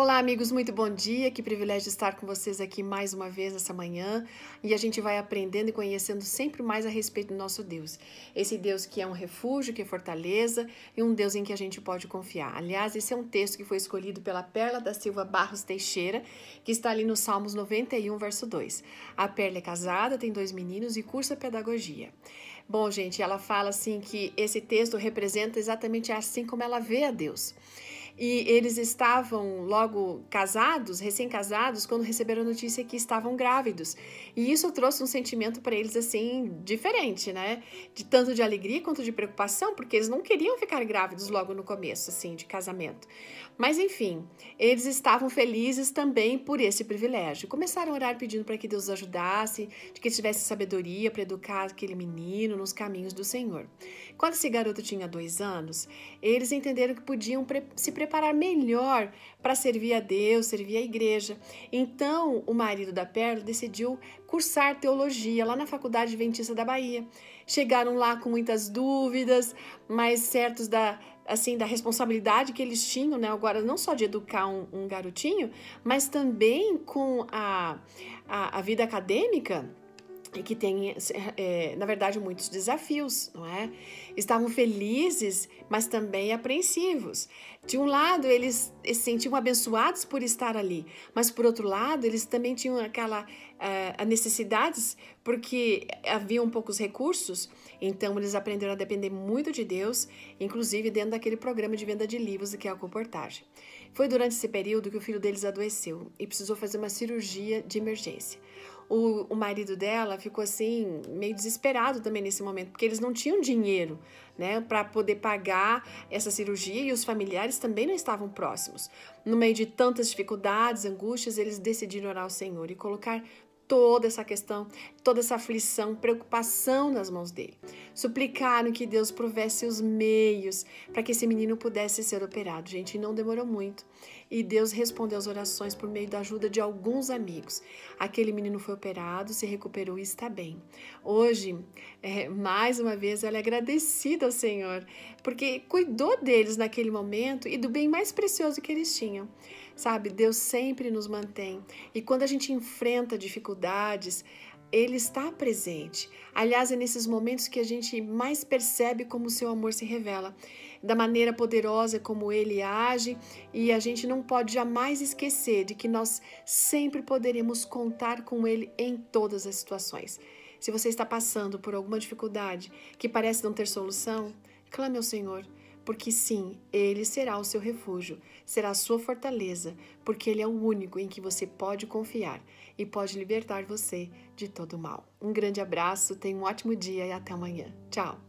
Olá, amigos, muito bom dia. Que privilégio estar com vocês aqui mais uma vez essa manhã. E a gente vai aprendendo e conhecendo sempre mais a respeito do nosso Deus. Esse Deus que é um refúgio, que é fortaleza e um Deus em que a gente pode confiar. Aliás, esse é um texto que foi escolhido pela Perla da Silva Barros Teixeira, que está ali no Salmos 91, verso 2. A Perla é casada, tem dois meninos e cursa pedagogia. Bom, gente, ela fala assim que esse texto representa exatamente assim como ela vê a Deus e eles estavam logo casados, recém-casados, quando receberam a notícia que estavam grávidos. E isso trouxe um sentimento para eles assim diferente, né? De tanto de alegria quanto de preocupação, porque eles não queriam ficar grávidos logo no começo, assim, de casamento. Mas enfim, eles estavam felizes também por esse privilégio. Começaram a orar pedindo para que Deus os ajudasse, de que tivesse sabedoria para educar aquele menino nos caminhos do Senhor. Quando esse garoto tinha dois anos, eles entenderam que podiam se preparar preparar melhor para servir a Deus, servir a igreja. Então, o marido da Perla decidiu cursar teologia lá na Faculdade Adventista da Bahia. Chegaram lá com muitas dúvidas, mas certos da assim da responsabilidade que eles tinham, né? Agora não só de educar um, um garotinho, mas também com a, a, a vida acadêmica e que tem, é, na verdade, muitos desafios, não é? Estavam felizes, mas também apreensivos. De um lado, eles se sentiam abençoados por estar ali, mas por outro lado, eles também tinham aquela uh, necessidades, porque haviam poucos recursos, então eles aprenderam a depender muito de Deus, inclusive dentro daquele programa de venda de livros que é a comportagem. Foi durante esse período que o filho deles adoeceu e precisou fazer uma cirurgia de emergência o, o marido dela ficou assim, meio desesperado também nesse momento, porque eles não tinham dinheiro, né, para poder pagar essa cirurgia e os familiares também não estavam próximos. No meio de tantas dificuldades, angústias, eles decidiram orar ao Senhor e colocar toda essa questão, toda essa aflição, preocupação nas mãos dele. Suplicaram que Deus provesse os meios para que esse menino pudesse ser operado. Gente, não demorou muito. E Deus respondeu às orações por meio da ajuda de alguns amigos. Aquele menino foi operado, se recuperou e está bem. Hoje, é, mais uma vez, ela é agradecida ao Senhor, porque cuidou deles naquele momento e do bem mais precioso que eles tinham. Sabe, Deus sempre nos mantém. E quando a gente enfrenta dificuldades, ele está presente. Aliás, é nesses momentos que a gente mais percebe como o seu amor se revela, da maneira poderosa como ele age, e a gente não pode jamais esquecer de que nós sempre poderemos contar com ele em todas as situações. Se você está passando por alguma dificuldade que parece não ter solução, clame ao Senhor porque sim, Ele será o seu refúgio, será a sua fortaleza, porque Ele é o único em que você pode confiar e pode libertar você de todo mal. Um grande abraço, tenha um ótimo dia e até amanhã. Tchau!